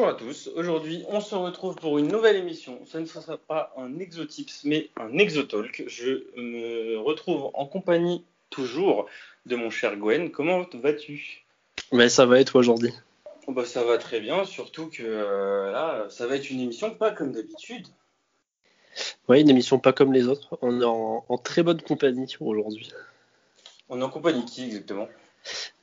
Bonjour à tous, aujourd'hui on se retrouve pour une nouvelle émission. Ce ne sera pas un exotips mais un exotalk. Je me retrouve en compagnie toujours de mon cher Gwen. Comment vas-tu? Mais ça va et toi aujourd'hui oh bah, Ça va très bien, surtout que euh, là ça va être une émission pas comme d'habitude. Oui, une émission pas comme les autres. On est en, très bonne compagnie aujourd'hui. On est en compagnie qui exactement?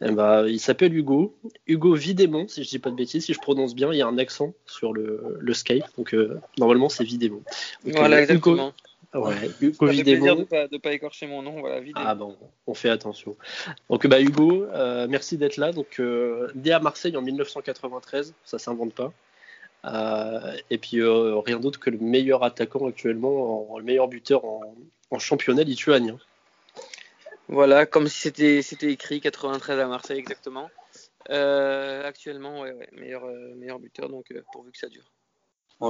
Eh ben, il s'appelle Hugo. Hugo Vidémon, si je dis pas de bêtises, si je prononce bien, il y a un accent sur le, le Skype. Donc euh, normalement c'est Vidémon. voilà, euh, exactement. Ouais, Hugo Vidémon. de pas, de pas écorcher mon nom, voilà, Ah bon, on fait attention. Donc bah Hugo, euh, merci d'être là. Donc né à Marseille en 1993, ça s'invente pas. et puis rien d'autre que le meilleur attaquant actuellement, le meilleur buteur en, en championnat lituanien. Voilà, comme si c'était c'était écrit 93 à Marseille exactement. Euh, actuellement, ouais, ouais, meilleur, euh, meilleur buteur, donc euh, pourvu que ça dure.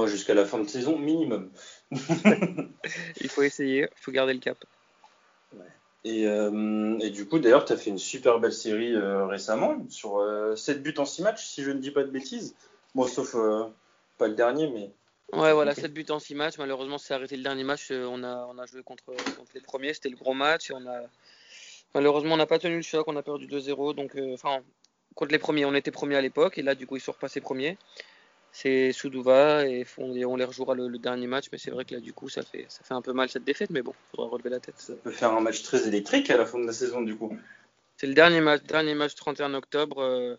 Jusqu'à la fin de saison, minimum. il faut essayer, il faut garder le cap. Et, et, du coup, d'ailleurs, tu as fait une super belle série récemment, sur 7 buts en 6 matchs, si je ne dis pas de bêtises. Bon, sauf pas le dernier, mais. Ouais, voilà, 7 buts en 6 matchs. Malheureusement, c'est arrêté le dernier match. On a, on a joué contre, contre les premiers, c'était le gros match. On a, Malheureusement, on n'a pas tenu le choc, on a perdu 2-0. Donc, euh, enfin, contre les premiers, on était premiers à l'époque, et là, du coup, ils sont repassés premiers. C'est Soudouva, et on, on les rejouera le, dernier match, mais c'est vrai que là, du coup, ça fait, ça fait un peu mal cette défaite, mais bon, il faudra relever la tête. Ça peut faire un match très électrique à la fin de la saison, du coup. C'est le dernier match, dernier match 31 octobre, euh,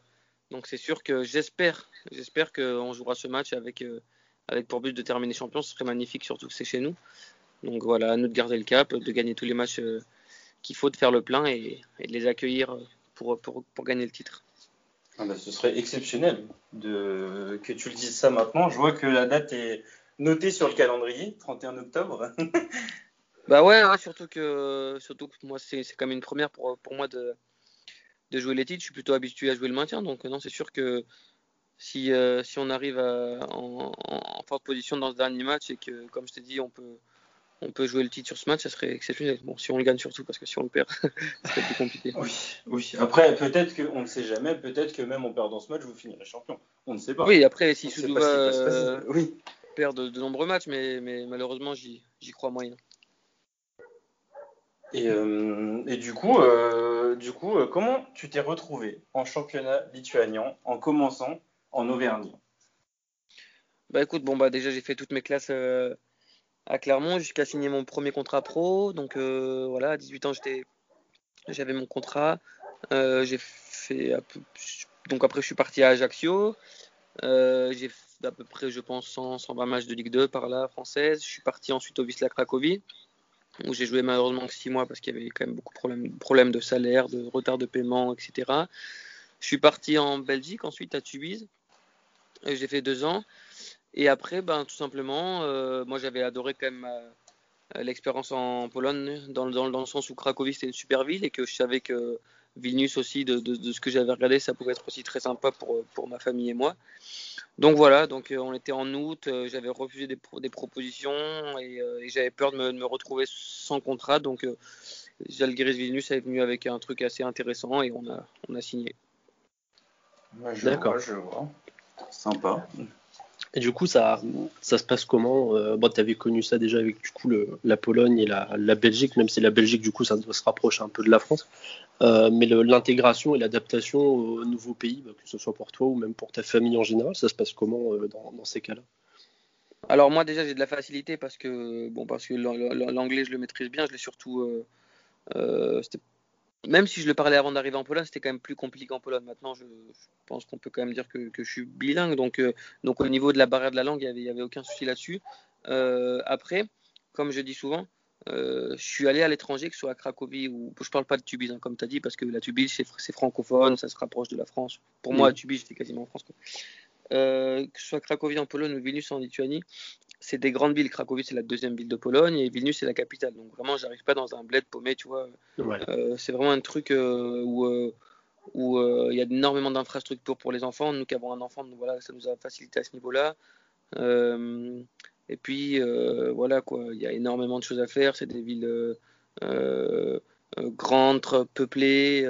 donc c'est sûr que j'espère, j'espère qu'on jouera ce match avec, euh, avec pour but de terminer champion, ce serait magnifique, surtout que c'est chez nous. Donc voilà, à nous de garder le cap, de gagner tous les matchs qu'il faut de faire le plein et, de les accueillir pour, pour, pour gagner le titre. Ah bah, ce serait exceptionnel de, que tu le dises ça maintenant. Je vois que la date est notée sur le calendrier, 31 octobre. bah ouais, surtout, que, surtout que moi, c'est quand même une première pour, pour moi de, de jouer les titres. Je suis plutôt habitué à jouer le maintien. Donc, non, c'est sûr que si, euh, si on arrive en, en, forte position dans ce dernier match et que, comme je t'ai dit, on peut, on peut jouer le titre sur ce match, ça serait exceptionnel. Bon, si on le gagne surtout, parce que si on le perd, c'est plus compliqué. Oui, oui. Après, peut-être qu'on ne sait jamais, peut-être que même en perdant ce match, vous finirez champion. On ne sait pas. Oui, après, si Soudouva euh, oui. perd de, nombreux matchs, mais, mais malheureusement, j'y crois moyen. Et, euh, et, du coup, euh, du coup comment tu t'es retrouvé en championnat lituanien en commençant en Auvergne? Bah écoute, bon bah déjà j'ai fait toutes mes classes à Clermont jusqu'à signer mon premier contrat pro. Donc euh, voilà, à 18 ans, j'avais mon contrat. Euh, j'ai fait donc après je suis parti à Ajaccio. Euh, j'ai fait à peu près, je pense, 100, 120 matchs de Ligue 2 par là, française. Je suis parti ensuite au Wisla Cracovie, où j'ai joué malheureusement que 6 mois parce qu'il y avait quand même beaucoup de problèmes, problèmes de salaire, de retard de paiement, etc. Je suis parti en Belgique ensuite à Tubize. J'ai fait deux ans. Et après, ben, tout simplement, euh, moi j'avais adoré quand même euh, l'expérience en Pologne, dans, dans, dans, le sens où Cracovie c'était une super ville et que je savais que Vilnius aussi, de, de, ce que j'avais regardé, ça pouvait être aussi très sympa pour, pour ma famille et moi. Donc voilà, donc euh, on était en août, j'avais refusé des, des propositions et, j'avais peur de me, de me, retrouver sans contrat. Donc Zalgiris Vilnius est venu avec un truc assez intéressant et on a, on a signé. D'accord, je vois. Sympa. Du coup, ça, ça se passe comment euh, bon, Tu avais connu ça déjà avec du coup la Pologne et la, Belgique, même si la Belgique, du coup, ça se rapprocher un peu de la France. Euh, mais l'intégration et l'adaptation au nouveau pays, bah, que ce soit pour toi ou même pour ta famille en général, ça se passe comment euh, dans, ces cas-là? Alors moi déjà j'ai de la facilité parce que bon que l'anglais je le maîtrise bien, je l'ai surtout même si je le parlais avant d'arriver en Pologne, c'était quand même plus compliqué en Pologne. Maintenant, je, pense qu'on peut quand même dire que, je suis bilingue. Donc, euh, donc, au niveau de la barrière de la langue, il n'y avait, aucun souci là-dessus. Euh, après, comme je dis souvent, euh, je suis allé à l'étranger, que ce soit à Cracovie ou je parle pas de Tubize, hein, comme tu as dit, parce que la Tubize, c'est francophone, ça se rapproche de la France. Pour moi, Tubize, c'était quasiment en France. que ce soit Cracovie en Pologne ou Vilnius en Lituanie, c'est des grandes villes. Cracovie, c'est la deuxième ville de Pologne et Vilnius, c'est la capitale. Donc vraiment, j'arrive pas dans un bled paumé, tu vois. Euh, c'est vraiment un truc euh, où euh, où il y a énormément d'infrastructures pour les enfants. Nous qui avons un enfant, voilà, ça nous a facilité à ce niveau-là. et puis voilà quoi, il y a énormément de choses à faire. C'est des villes grandes, peuplées.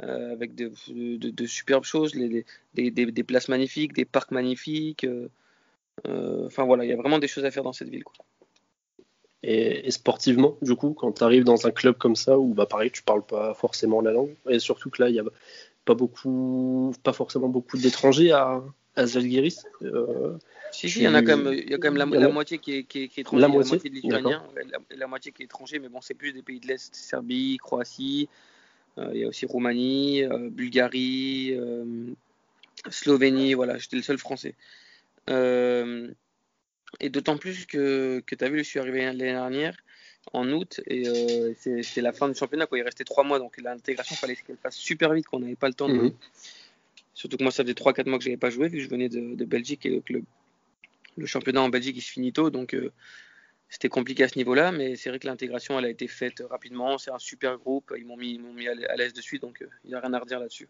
avec de, de, superbes choses, des, des, places magnifiques, des parcs magnifiques. Enfin voilà, il y a vraiment des choses à faire dans cette ville. Quoi. Et, sportivement, du coup, quand tu arrives dans un club comme ça où bah pareil, tu parles pas forcément la langue, et surtout que là, il y a pas beaucoup, pas forcément beaucoup d'étrangers à, à Zalgiris. Euh, si, si, il y en a quand même, il y a quand même la, moitié qui est, qui est, étranger, la moitié, de lituaniens, la, moitié qui est étranger, mais bon, c'est plus des pays de l'Est, Serbie, Croatie, euh, il y a aussi Roumanie, euh, Bulgarie, Slovénie, voilà, j'étais le seul français. Et d'autant plus que, que tu as vu, je suis arrivé l'année dernière, en août, et euh, c'est la fin du championnat. Quoi. Il restait trois mois, donc l'intégration, il fallait qu'elle passe super vite, qu'on n'avait pas le temps de. Mhm. Surtout que moi, ça faisait 3-4 mois que je n'avais pas joué, vu que je venais de, de Belgique, et que le, le, championnat en Belgique, il se finit tôt, donc euh, c'était compliqué à ce niveau-là, mais c'est vrai que l'intégration, elle a été faite rapidement. C'est un super groupe, ils m'ont mis, mis à l'aise dessus, donc euh, il n'y a rien à redire là-dessus.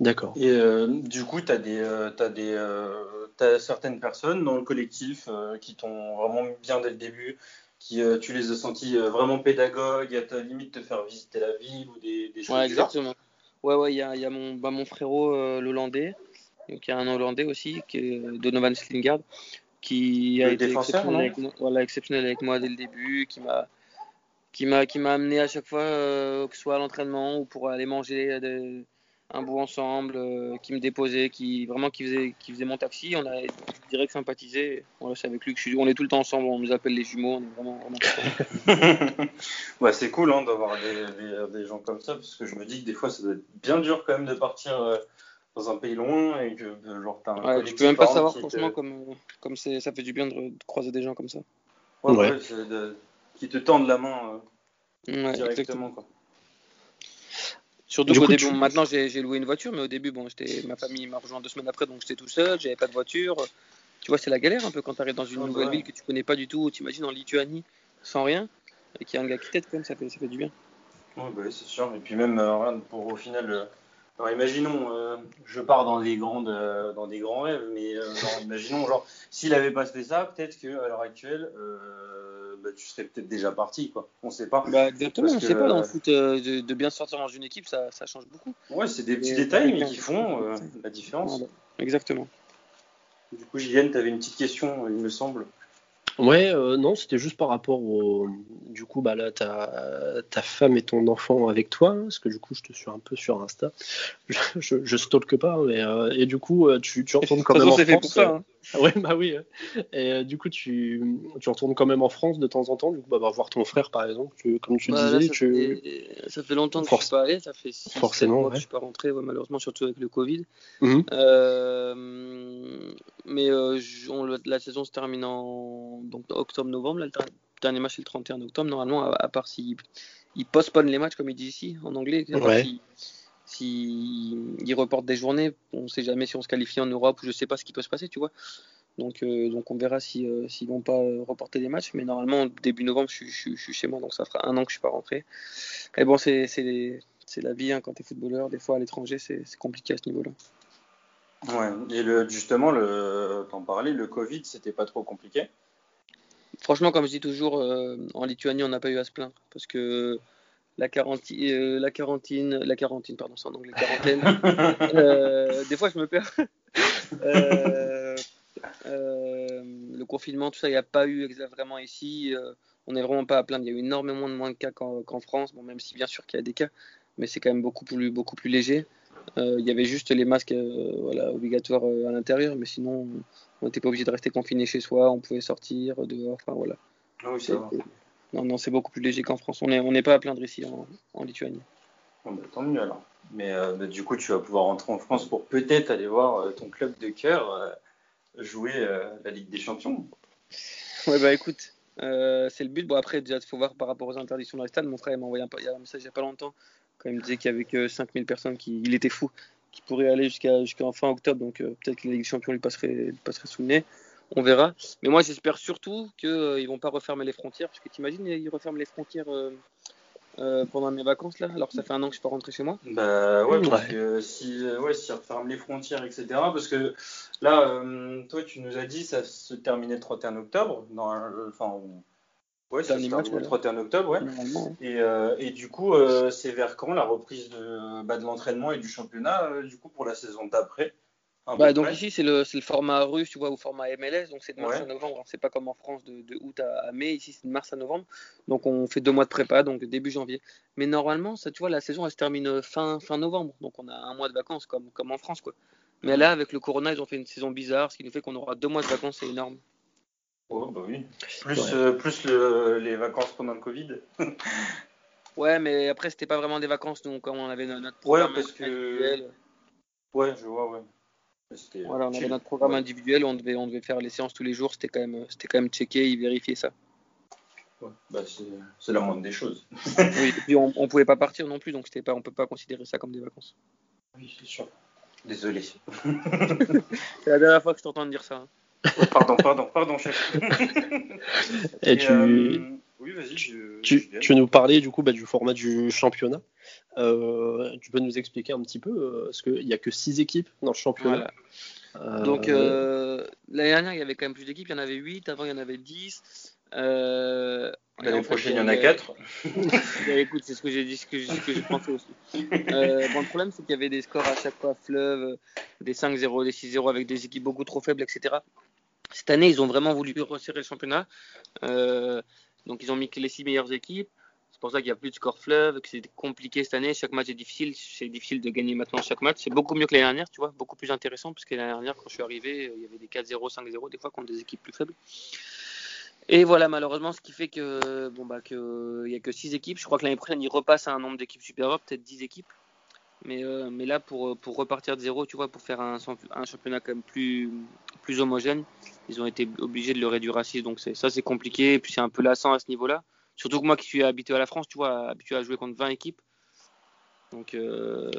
D'accord. Et euh, du coup, tu as, des, euh, des, euh, certaines personnes dans le collectif qui t'ont vraiment bien dès le début, qui tu les as sentis vraiment pédagogues, à ta limite te faire visiter la ville ou des, des choses Ouais, exactement. Ouais, ouais, il y a, y a, mon, bah, mon frérot, l'Hollandais, donc il y a un Hollandais aussi, qui est Donovan Slingard, qui a été exceptionnel avec, moi, voilà, exceptionnel avec moi dès le début, qui m'a qui m'a qui m'a amené à chaque fois que ce soit à l'entraînement ou pour aller manger un bout ensemble, euh, qui me déposait, qui vraiment qui faisait, qui faisait mon taxi. On a direct sympathisé. c'est avec lui que je suis. On est tout le temps ensemble. On nous appelle les jumeaux. On est vraiment, vraiment ouais, c'est cool hein, d'avoir des, des, gens comme ça parce que je me dis que des fois ça doit être bien dur quand même de partir euh, dans un pays loin et que genre t'as un ouais, Tu peux même pas savoir franchement comme comme c'est ça fait du bien de, croiser des gens comme ça. Ouais, ouais. qui te tendent la main euh, directement quoi. Surtout qu'au début, maintenant j'ai loué une voiture, mais au début, bon, ma famille m'a rejoint deux semaines après, donc j'étais tout seul, j'avais pas de voiture. Tu vois, c'est la galère un peu quand tu arrives dans une nouvelle ville que tu connais pas du tout. Tu imagines en Lituanie, sans rien, et qu'il y a un gars qui t'aide, comme ça fait, ça fait du bien. Oui, bah, c'est sûr. Et puis même, euh, pour au final, euh, alors imaginons, euh, je pars dans des grandes, dans des grands rêves, mais imaginons, genre, s'il avait pas fait ça, peut-être qu'à l'heure actuelle, bah, tu serais peut-être déjà parti, quoi. On sait pas. Bah, exactement, on sait pas dans le foot euh, de, bien sortir dans une équipe, ça, ça change beaucoup. Ouais, c'est des petits détails, mais qui font euh, la différence. Exactement. Du coup, Julien, tu avais une petite question, il me semble. Ouais, euh, non, c'était juste par rapport au. Du coup, bah là, ta, ta femme et ton enfant avec toi, hein, parce que du coup, je te suis un peu sur Insta. Je, je, je stalke pas, mais. Euh, et du coup, euh, tu, tu retournes quand même en France. ça, hein. Ouais, bah oui. Et du coup, tu, tu retournes quand même en France de temps en temps, du coup, bah, bah voir ton frère, par exemple. Tu, comme tu bah, disais, ça, tu... fait, ça fait longtemps que je suis pas allé, ça fait six Forcément, mois que je suis pas rentré, malheureusement, surtout avec le Covid. Mmh. mais la saison se termine en donc octobre-novembre. Le dernier match c'est le 31 octobre. Normalement, à, part s'ils ils postponent les matchs, comme ils disent ici en anglais, si, ils reportent des journées, on ne sait jamais si on se qualifie en Europe ou je ne sais pas ce qui peut se passer, tu vois. Donc, euh, donc on verra s'ils euh, si, vont pas reporter des matchs. Mais normalement, début novembre, je, suis chez moi, donc ça fera un an que je suis pas rentré. Et bon, c'est la vie hein, quand tu es footballeur. Des fois, à l'étranger, c'est compliqué à ce niveau-là. Ouais, et le, justement, le, t'en parlais, le Covid, c'était pas trop compliqué? Franchement, comme je dis toujours, euh, en Lituanie, on n'a pas eu à se plaindre parce que la quarantine, euh, la quarantine, la quarantine, pardon, c'est en anglais, quarantaine. euh, des fois, je me perds. Euh, le confinement, tout ça, il n'y a pas eu vraiment ici. on n'est vraiment pas à plaindre. Il y a eu énormément de moins de cas qu'en France. Bon, même si bien sûr qu'il y a des cas, mais c'est quand même beaucoup plus, beaucoup plus léger. Il y avait juste les masques voilà, obligatoires à l'intérieur, mais sinon, on n'était pas obligé de rester confiné chez soi, on pouvait sortir dehors, enfin voilà. Ah oui. Non, non, c'est beaucoup plus léger qu'en France. On n'est on pas à plaindre ici en, Lituanie. Bah, tant mieux alors. Mais euh, bah, du coup, tu vas pouvoir rentrer en France pour peut-être aller voir euh, ton club de cœur euh, jouer la Ligue des Champions. Ouais, bah écoute, c'est le but. Bon, après, déjà, il faut voir par rapport aux interdictions dans les stades. Mon frère m'a envoyé un, un, message il n'y a pas longtemps quand il me disait qu'il n'y avait que 5000 personnes qui. Il était fou qui pourrait aller jusqu'à jusqu'à fin octobre. Donc peut-être que la Ligue des Champions lui passerait, passerait sous le nez. On verra. Mais moi, j'espère surtout qu'ils euh, ne vont pas refermer les frontières. Parce que tu imagines, ils referment les frontières euh, pendant mes vacances, là, alors que ça fait un an que je ne suis pas rentré chez moi. Bah ouais, parce que si, ouais, si ils referment les frontières, etc. Parce que là, toi, tu nous as dit ça se terminait le 31 octobre. Dans, enfin, Ouais, ça se match, le voilà. 31 octobre, ouais. Et, euh, et du coup, euh, c'est vers quand la reprise de, bah, de l'entraînement et du championnat, euh, du coup, pour la saison d'après? Bah, donc près ici, c'est le, format russe, tu vois, ou format MLS, donc c'est de mars Ouais. à novembre. C'est pas comme en France de, de août à, à mai, ici c'est de mars à novembre. Donc on fait deux mois de prépa, donc début janvier. Mais normalement, ça, tu vois, la saison elle se termine fin, fin novembre, donc on a un mois de vacances comme, comme en France, quoi. Mais là, avec le Corona, ils ont fait une saison bizarre, ce qui nous fait qu'on aura deux mois de vacances, c'est énorme. Oh, bah oui. Plus, Ouais. euh, plus le- les vacances pendant le Covid. Ouais, mais après, c'était pas vraiment des vacances, donc comme on avait no- notre Ouais, programme parce que-. Ouais, je vois, ouais. C'était- Voilà, on avait notre programme Ouais. individuel, on devait, on devait faire les séances tous les jours, c'était quand même, c'était quand même checké, ils vérifiaient ça. Ouais. Bah, c'est c'est la moindre des choses. Oui, et puis on, on pouvait pas partir non plus, donc c'était pas, on peut pas considérer ça comme des vacances. Oui, c'est sûr. Désolé. C'est la dernière fois que je t'entends dire ça. hein. pardon, pardon, pardon, chef. Et tu, euh, Oui, vas-y. je- tu, je tu nous parler du coup bah, du format du championnat. Euh, tu peux nous expliquer un petit peu euh, parce qu'il n'y a que 6 équipes dans le championnat. Voilà. Euh, Donc euh, l'année dernière, il y avait quand même plus d'équipes, il y en avait 8, avant il y en avait 10. Euh, et L'année prochaine, il y en a 4. Eh, Écoute, c'est ce que j'ai dit, ce que j'ai ce que j'ai pensé aussi. Euh, bon, le problème, c'est qu'il y avait des scores à chaque fois fleuve, des 5-0, des 6-0 avec des équipes beaucoup trop faibles, etc. Cette année, ils ont vraiment voulu resserrer le championnat. Euh, donc, ils ont mis les 6 meilleures équipes. C'est pour ça qu'il n'y a plus de score fleuve, que c'est compliqué cette année. Chaque match est difficile. C'est difficile de gagner maintenant chaque match. C'est beaucoup mieux que l'année dernière, tu vois, beaucoup plus intéressant, parce que l'année dernière, quand je suis arrivé, il y avait des 4-0, 5-0, des fois contre des équipes plus faibles. Et voilà, malheureusement, ce qui fait que bon bah il y a que 6 équipes. Je crois que l'année prochaine, ils repassent à un nombre d'équipes supérieur, peut-être 10 équipes. Mais, euh, mais là, pour, pour repartir de zéro, tu vois, pour faire un, championnat quand même plus, homogène, ils ont été obligés de le réduire à 6. Donc ça, c'est compliqué. Et puis c'est un peu lassant à ce niveau-là. Surtout que moi qui suis habitué à la France, tu vois, habitué à jouer contre 20 équipes. Donc euh,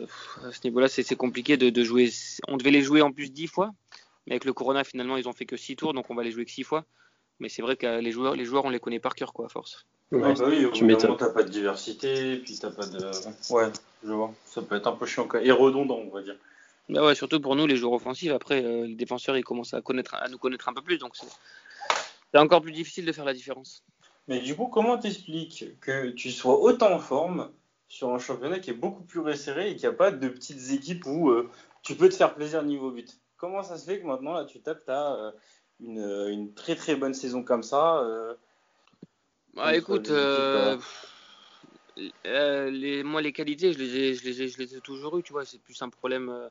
à ce niveau-là, c'est compliqué de, de jouer. On devait les jouer en plus 10 fois. Mais avec le Corona, finalement, ils ont fait que 6 tours. Donc on va les jouer que 6 fois. Mais c'est vrai que les joueurs, les joueurs, on les connaît par cœur, quoi, à force. ouais. Ah bah oui, au tu t'as pas de diversité, puis t'as pas de. Ouais, je vois. Ça peut être un peu chiant, quoi. et redondant, on va dire. Bah ouais, surtout pour nous, les joueurs offensifs. Après, euh, les défenseurs, ils commencent à, connaître, à nous connaître un peu plus. Donc c'est c'est encore plus difficile de faire la différence. Mais du coup, comment t'expliques que tu sois autant en forme sur un championnat qui est beaucoup plus resserré et qu'il n'y a pas de petites équipes où euh, tu peux te faire plaisir niveau but? Comment ça se fait que maintenant, là, tu tapes, t'as euh, une, une très très bonne saison comme ça euh, Bah écoute, euh, euh, les, moi les qualités, je les ai, je les ai, je les ai toujours eues, tu vois. C'est plus un problème euh,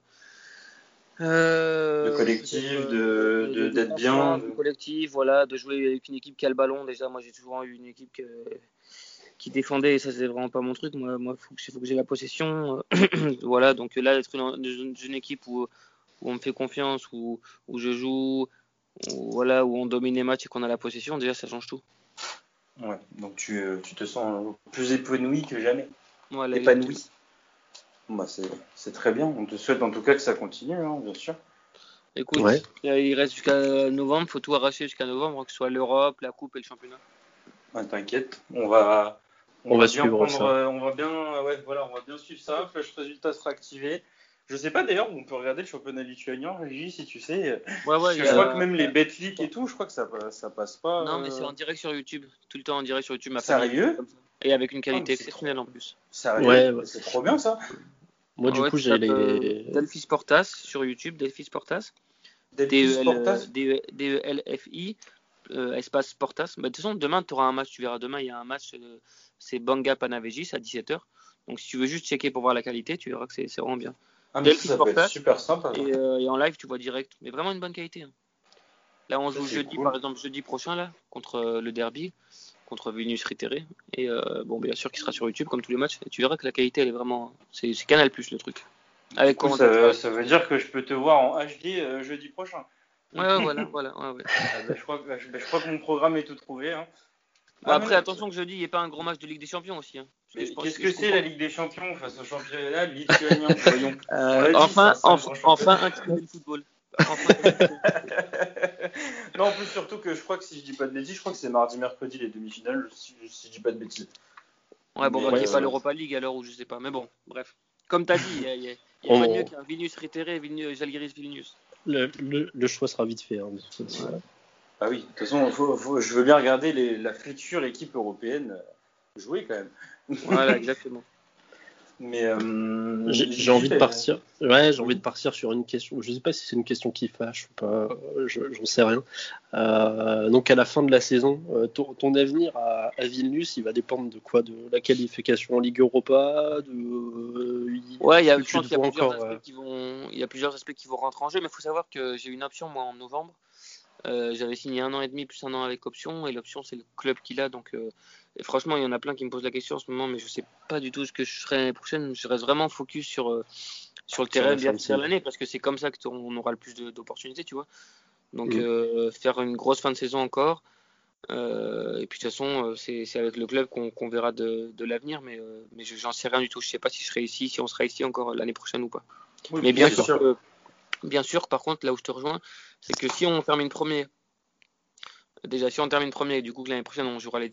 euh, De collectif, peut-être, de- de- d'être bien, de collectif, voilà, de jouer avec une équipe qui a le ballon. Déjà, moi j'ai toujours eu une équipe que- qui défendait et ça c'est vraiment pas mon truc. Moi, moi faut que, faut que j'ai la possession. voilà, donc là être dans une, une équipe où, où on me fait confiance, où, où je joue, voilà, où on domine les matchs et qu'on a la possession, déjà ça change tout. Ouais, donc tu, euh, tu te sens plus épanoui que jamais. Voilà, Épanoui. Bah, c'est très bien. On te souhaite en tout cas que ça continue, hein, bien sûr. Écoute, Ouais. il reste jusqu'à novembre, faut tout arracher jusqu'à novembre, que ce soit l'Europe, la Coupe et le championnat. Ouais, T'inquiète, on va, On va bien suivre prendre, ça. euh, on va bien, euh, ouais, voilà, on va bien suivre ça. Flash résultat sera activé. Je sais pas d'ailleurs, on peut regarder le championnat lituanien, Régis, si tu sais. Ouais, ouais, je a- crois que même les betclics et tout, je crois que ça, ça passe pas. Non, mais euh, c'est en direct sur YouTube, tout le temps en direct sur YouTube. ma Sérieux famille. Et avec une Ah, qualité c'est exceptionnelle en plus. Sérieux, Ouais, ouais. c'est trop bien ça. Moi, du Ouais, coup, j'ai tapes, les. euh, Delphi Sportas sur YouTube, Delphi Sportas. Delphi D-E-L- Sportas. D-E-L-F-I, euh, espace Sportas. Bah, de toute façon, demain, tu auras un match, tu verras demain, il y a un match, euh, c'est Banga Panavegis à 17h. Donc si tu veux juste checker pour voir la qualité, tu verras que c'est c'est vraiment bien. Ah, mais ça, être super sympa. Et, euh, et en live, tu vois direct. Mais vraiment une bonne qualité. hein. Là, on joue jeudi, cool. par exemple, jeudi prochain, là, contre euh, le derby, contre Vilnius Ritteré. Et euh, bon, bien sûr, qui sera sur YouTube, comme tous les matchs. Et tu verras que la qualité, elle est vraiment. C'est Canal Plus le truc. Avec coup, ça, ça veut dire que je peux te voir en HD jeudi prochain. Ouais, ouais, voilà, voilà. Ouais, ouais. Ah, bah, je, crois, que- je, bah, je crois que mon programme est tout trouvé. hein. Ah, après, mais- attention que jeudi, il n'y ait pas un gros match de Ligue des Champions aussi. hein. Je Qu'est-ce que que je c'est la Ligue des Champions face au championnat lituanien Voyons. Euh, enfin, ça, enfin, un peu de football. Enfin, non, en plus, surtout que je crois que si je dis pas de bêtises, je crois que c'est mardi, mercredi les demi-finales, si, si je dis pas de bêtises. ouais, bon, bah, qu'il n'y ait pas l'Europa League à l'heure où je sais pas. Mais bon, bref. Comme tu as dit, il y a, y a- y a pas mieux qu'un Vilnius Ritteré et Vilnius, Vilnius. Le, le- le choix sera vite fait. hein, de toute façon. Ah oui, de toute façon, je veux bien regarder la future équipe européenne jouer quand même. Voilà, exactement. Mais euh, j'ai envie de partir. Ouais, j'ai envie de partir sur une question. Je sais pas si c'est une question qui fâche ou pas. J'en sais rien. Euh, donc à la fin de la saison, euh, ton, avenir à, Vilnius, il va dépendre de quoi? De la qualification en Ligue Europa? De, Ouais, il y a, plusieurs aspects qui vont. Il y a plusieurs aspects qui vont rentrer en jeu, mais il faut savoir que j'ai une option moi en novembre. J'avais signé un an et demi plus un an avec option, et l'option c'est le club qu'il a, donc et franchement, il y en a plein qui me posent la question en ce moment, mais je sais pas du tout ce que je ferai l'année prochaine. Je reste vraiment focus sur, euh, sur le terrain bien faire l'année parce que c'est comme ça qu'on aura le plus d'opportunités, tu vois. Donc, mm. euh, faire une grosse fin de saison encore. Euh, et puis, de toute façon, c'est avec le club qu'on verra de, de l'avenir, mais, mais j'en sais rien du tout. Je sais pas si je serai ici, si on sera ici encore l'année prochaine ou pas. mais bien sûr, bien sûr, par contre, là où je te rejoins, c'est que si on termine premier déjà, si on termine premier, du coup, l'année prochaine, on jouera les,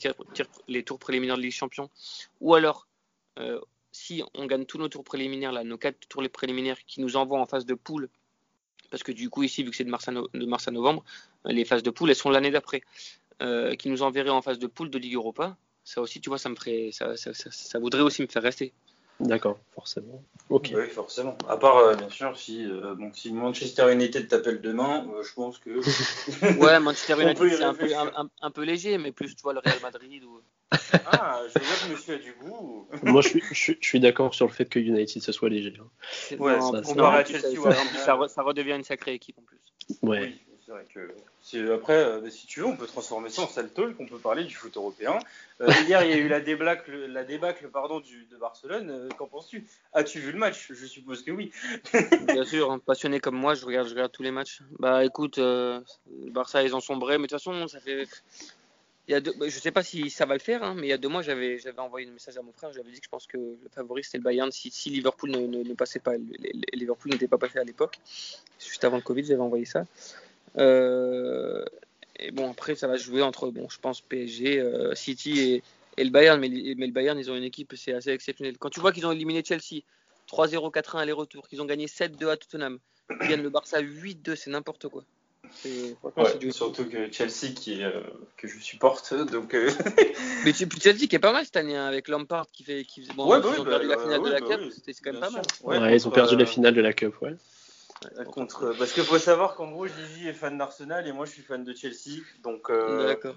les, tours préliminaires de Ligue Champion, ou alors, euh, si on gagne tous nos tours préliminaires, là, nos quatre tours préliminaires qui nous envoient en phase de poule, parce que du coup, ici, vu que c'est de mars à, novembre, les phases de poule, elles sont l'année d'après, euh, qui nous enverraient en phase de poule de Ligue Europa, ça aussi, tu vois, me ferait, ça voudrait aussi me faire rester. D'accord, forcément. Ok. Oui, forcément. À part, euh, bien sûr, si, euh, bon, si Manchester United t'appelle demain, euh, je pense que. ouais, Manchester United, c'est un peu, un, peu, léger, mais plus, tu vois, le Real Madrid. Ou... ah, je vois que monsieur a du goût. Moi, je suis, je, suis d'accord sur le fait que United, ce soit léger. Hein. Ouais, ça, ça, ça, ça, redevient une sacrée équipe en plus. Ouais. Oui vrai que après, euh, si tu veux, on peut transformer ça en sale talk, on peut parler du foot européen. Euh, hier, il y a eu la débâcle, la pardon, de Barcelone. Euh, qu'en penses-tu? As-tu vu le match? Je suppose que oui. Bien sûr, passionné comme moi, je regarde, tous les matchs. Bah écoute, Barça, ils ont sombré, mais de toute façon, ça fait. Il y. Bah, sais pas si ça va le faire, hein, mais il y a deux mois, j'avais, envoyé un message à mon frère. J'avais dit que je pense que le favori c'était le Bayern. Si, Liverpool ne, passait pas, Liverpool n'était pas passé à l'époque, juste avant le Covid, j'avais envoyé ça. Euh, et bon, après, ça va jouer entre, bon, je pense, PSG, euh, City et, et, le Bayern. Mais, mais, le Bayern, ils ont une équipe, c'est assez exceptionnel. Quand tu vois qu'ils ont éliminé Chelsea 3-0, 4-1 aller-retour, qu'ils ont gagné 7-2 à Tottenham, ils gagnent le Barça 8-2, c'est n'importe quoi. Ouais, surtout que Chelsea qui euh, que je supporte donc mais Chelsea qui est pas mal cette année hein, avec Lampard qui fait qui bon, ouais, ils ont perdu la finale de la Cup c'était quand même pas mal ouais, ils ont perdu la finale de la Cup ouais Contre, parce qu'il faut savoir qu'en gros, Gigi est fan d'Arsenal et moi je suis fan de Chelsea. Donc, euh, D'accord.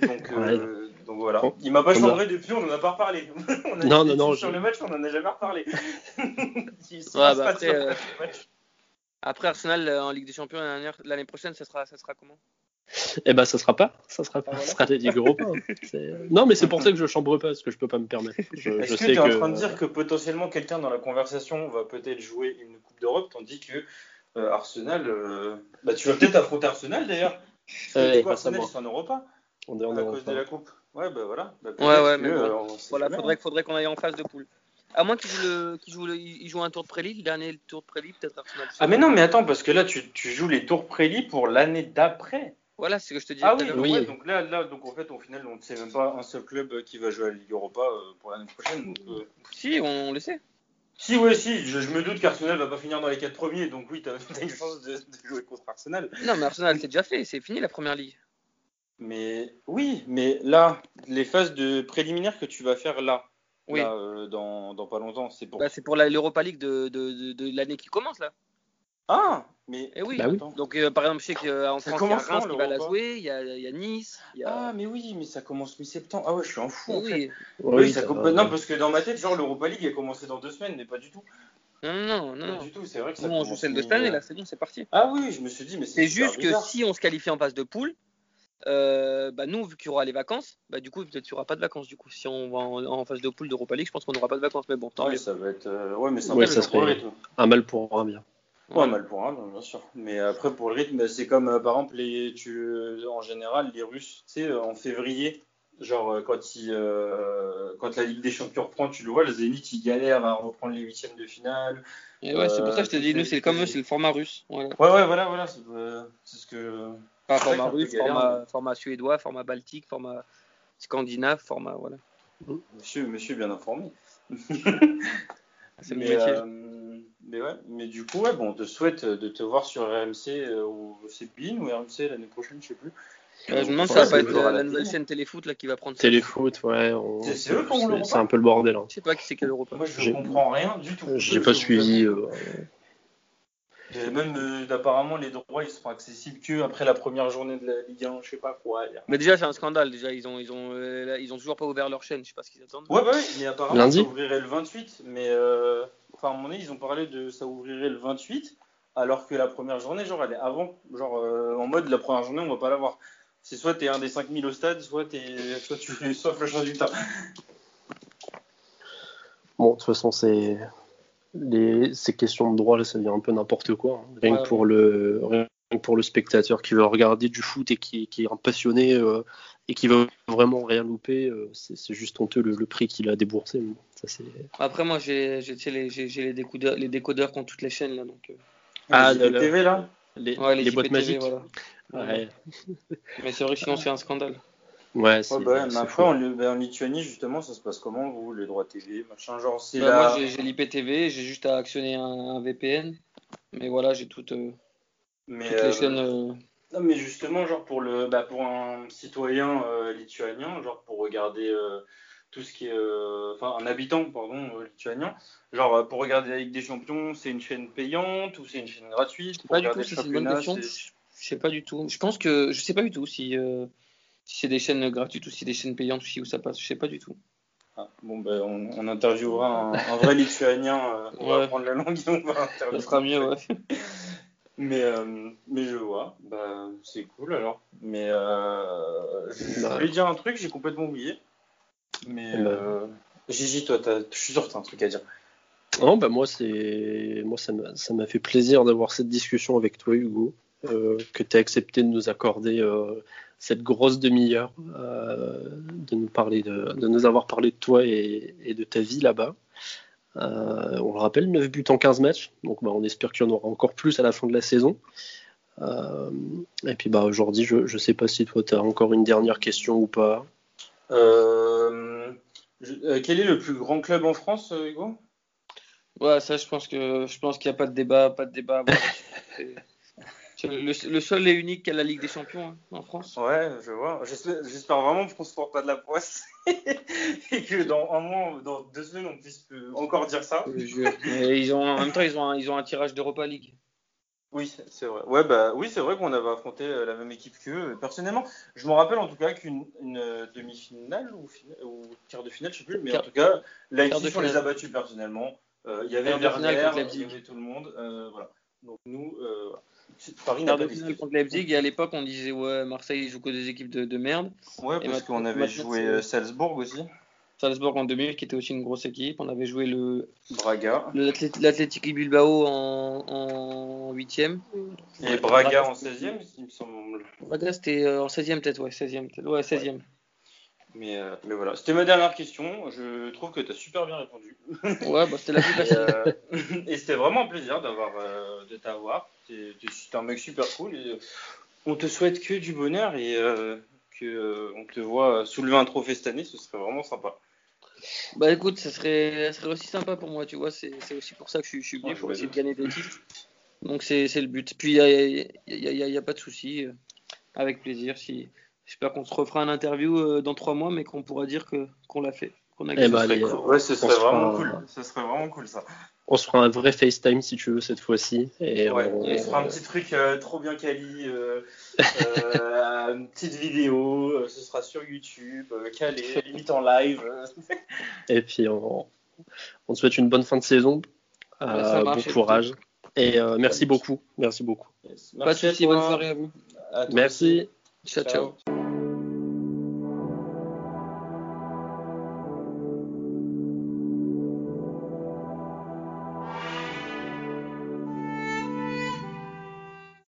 Donc, euh, donc voilà. Il m'a pas changé depuis, on en a pas reparlé. on a non, non, non. Sur le match, on en a jamais reparlé. bah après, euh, après, Arsenal en Ligue des Champions l'année prochaine, ça sera, ça sera comment? Eh ben, ça sera pas, ça sera pas, ah, sera Europa. Non, mais c'est pour ça que je chambre pas, parce que je peux pas me permettre. Est-ce que tu es en train de dire que potentiellement quelqu'un dans la conversation va peut-être jouer une Coupe d'Europe, tandis que euh, Arsenal, euh, bah, tu vas peut-être affronter Arsenal d'ailleurs. Euh, Arsenal, ils sont en Europa. On est en à cause de la Coupe. Ouais, bah voilà. Bah, ouais, ouais, mais voilà, faudrait, faudrait qu'on aille en phase de poule. À moins qu'il joue, joue, joue, un tour de prélit, le dernier tour de prélit, peut-être Arsenal. Ah, mais non, mais attends, parce que là, tu, tu joues les tours prélit pour l'année d'après. Voilà, c'est ce que je te dis. Ah oui, oui. donc là, là, donc en fait, au final, on ne sait même pas un seul club qui va jouer à la Ligue Europa euh, pour l'année prochaine. Euh. Si, on, le sait. Si, oui, si, je, me doute qu'Arsenal va pas finir dans les 4 premiers, donc oui, tu as, une chance de, jouer contre Arsenal. Non, mais Arsenal, c'est déjà fait, c'est fini la première ligue. Mais oui, mais là, les phases de préliminaires que tu vas faire là, oui. Euh, dans, dans, pas longtemps, c'est pour. Bah, c'est pour l'Europa League de, de, de l'année qui commence là. Ah mais eh oui. Bah Donc euh, par exemple, je sais qu'en France, il y a Reims qui va la jouer, il y, a, il y a Nice. Il y a... Ah mais oui, mais ça commence mi-septembre. Ah ouais, je suis en fou. En oui. Fait. oui, ça Non, parce que dans ma tête, genre l'Europa League a commencé dans deux semaines, mais pas du tout. Non, non, non. Pas du tout, c'est vrai que ça. Nous, on joue celle de cette année, là, c'est bon, c'est parti. Ah oui, je me suis dit, mais c'est. juste que si on se qualifie en phase de poule, euh, bah nous, vu qu'il y aura les vacances, bah du coup, peut-être qu'il n'y aura pas de vacances. Du coup, si on va en, phase de poule d'Europa League, je pense qu'on n'aura pas de vacances. Mais bon, tant ouais, ça va être. Euh, ouais, mais ça, ouais, ça serait un mal pour un bien. Ouais, mal pour un, bien sûr. Mais après, pour le rythme, c'est comme euh, par exemple, les, tu, en général, les Russes, tu sais, euh, en février, genre euh, quand, il, quand la Ligue des Champions reprend, tu le vois, le Zénith, ils galèrent à reprendre les huitièmes de finale. Et ouais, c'est pour ça que je te dis, nous, c'est comme eux, c'est le format russe. Ouais, ouais, voilà, voilà, c'est ce que. Pas format russe, format, format, suédois, format baltique, format scandinave, format, voilà. Monsieur, monsieur bien informé. c'est le métier. Mais ouais. Mais du coup, ouais, bon, on te souhaite de te voir sur RMC euh, ou c'est BIN ou RMC l'année prochaine, je sais plus. Euh, je me demande si ça va pas être à la, nouvelle chaîne Téléfoot là qui va prendre ça. Téléfoot, ouais. on- C'est- eux qui ont c'est- un peu le bordel. hein. Je sais pas qui c'est quelle Europa. Moi, je comprends rien du tout. J'ai pas suivi. euh, Et même euh, apparemment les droits ils seront accessibles que après la première journée de la Ligue 1, je sais pas quoi. Mais déjà c'est un scandale. Déjà ils ont ils ont euh, là, ils ont toujours pas ouvert leur chaîne. Je sais pas ce qu'ils attendent. Ouais, bah oui, mais apparemment Lundi ça ouvrirait le 28. Mais euh, enfin, à un moment donné, ils ont parlé de ça ouvrirait le 28, alors que la première journée, genre, elle est avant. Genre, euh, en mode, la première journée, on va pas l'avoir. C'est soit t'es un des 5000 au stade, soit, t'es, soit tu soit flash résultat. Bon, de toute façon, c'est les... ces questions de droit, là, ça devient un peu n'importe quoi. hein. Rien, Ouais, que pour le... Rien que pour le spectateur qui veut regarder du foot et qui, qui est un passionné euh, et qui veut vraiment rien louper, euh, c'est juste honteux le, le prix qu'il a déboursé. ça. Après moi j'ai les les décodeurs les décodeurs qui ont toutes les chaînes là donc. euh, Ah, le le- TV là Les, Ouais, les les boîtes magiques. voilà. Ouais, Mais c'est vrai que sinon c'est un scandale. ouais, c'est, Ouais, bah, mais après, en, Li- bah, en Lituanie, justement, ça se passe comment, vous, les droits TV, machin, genre, c'est Bah, là. Moi j'ai l'IPTV, j'ai juste à actionner un, un VPN. Mais voilà j'ai euh, mais, toutes euh, les chaînes. euh, Non, mais justement, genre pour le, bah, pour un citoyen euh, lituanien, genre pour regarder tout ce qui est, enfin un habitant, pardon, lituanien, genre pour regarder la Ligue des Champions, c'est une chaîne payante ou c'est une chaîne gratuite pour pas du tout si c'est une bonne question. Je sais pas du tout. Je pense que je sais pas du tout si, si c'est des chaînes gratuites ou si c'est des chaînes payantes ou si où ça passe. Je sais pas du tout. Ah, bon, ben on, on interviewera un, un vrai lituanien, euh, on va apprendre la langue et on va Ça interviewer. sera mieux, ouais. Mais, euh, mais je vois, bah, c'est cool alors. Mais euh, je Bah. voulais dire un truc, j'ai complètement oublié. Mais Bah. euh, Gigi, toi, t'as- je suis sûr que t'as un truc à dire. Non, bah moi, c'est moi ça m'a ça m'a fait plaisir d'avoir cette discussion avec toi, Hugo, euh, que tu as accepté de nous accorder cette grosse demi-heure, de nous parler de, de nous avoir parlé de toi et, et de ta vie là-bas. Euh, on le rappelle, 9 buts en 15 matchs, donc bah, on espère qu'il y en aura encore plus à la fin de la saison. Euh, et puis bah aujourd'hui, je ne sais pas si toi tu as encore une dernière question ou pas. Euh, je- quel est le plus grand club en France, Hugo? Ouais, ça, je pense que je pense qu'il n'y a pas de débat, pas de débat. le, le seul et unique qui a la Ligue des Champions hein, en France. Ouais, je vois. J'espère j'espère vraiment qu'on se porte pas de la poisse et que dans un mois, dans deux semaines, on puisse encore dire ça. Et ils ont, en même temps, ils ont un, ils ont un tirage d'Europa League. Oui, c'est vrai. Ouais, bah oui, c'est vrai qu'on avait affronté euh, la même équipe qu'eux. Personnellement, je me rappelle en tout cas qu'une une, euh, demi-finale ou, ou quart de finale, je sais plus, mais Quart- en tout cas, Leipzig, on les a battus personnellement. Euh, Il y avait Werner, il y avait tout le monde. euh, voilà. Donc nous, Paris n'a pas de finale contre Leipzig. Et à l'époque, on disait ouais, Marseille jouent que des équipes de, de merde. Ouais, Et parce maintenant- qu'on avait joué euh, Salzbourg aussi, Salzbourg en 2000, qui était aussi une grosse équipe. On avait joué le Braga le- l'Athlet- l'Athletic Bilbao en, en 8ème. et Braga en 16e, il me semble. Braga, c'était euh, en 16ème peut-être, ouais, 16ème, peut-être. Ouais, 16ème. Mais, euh, mais voilà, c'était ma dernière question. Je trouve que tu as super bien répondu. Ouais, bah, c'était la plus Et, facile. euh, et c'était vraiment un plaisir d'avoir euh, de t'avoir. T'es t'es un mec super cool. Et, on te souhaite que du bonheur et que on te voit soulever un trophée cette année. Ce serait vraiment sympa. Bah écoute, ça serait, ça serait aussi sympa pour moi, tu vois. C'est c'est aussi pour ça que je, suis- je suis venu Ouais, pour essayer de gagner des titres. Donc c'est c'est le but. Puis il n'y a, y a, y a- y a pas de souci. Avec plaisir. Si, J'espère qu'on se refera un interview euh, dans trois mois, mais qu'on pourra dire que qu'on l'a fait. Qu'on a Eh gagné. bah, allez, cool. Ouais, ce serait se vraiment cool. Ce serait vraiment cool ça. On se fera un vrai FaceTime si tu veux cette fois-ci. Et Ouais, on- on se fera un petit truc euh, trop bien quali, euh, euh, une petite vidéo, euh, ce sera sur YouTube, euh, calé, limite en live. Et puis on, on te souhaite une bonne fin de saison. Ouais, Euh, bon courage. Et euh, merci beaucoup. Merci beaucoup. Yes. Pas de Merci à souci, toi. bonne soirée à vous. À Merci. aussi ciao. ciao. ciao.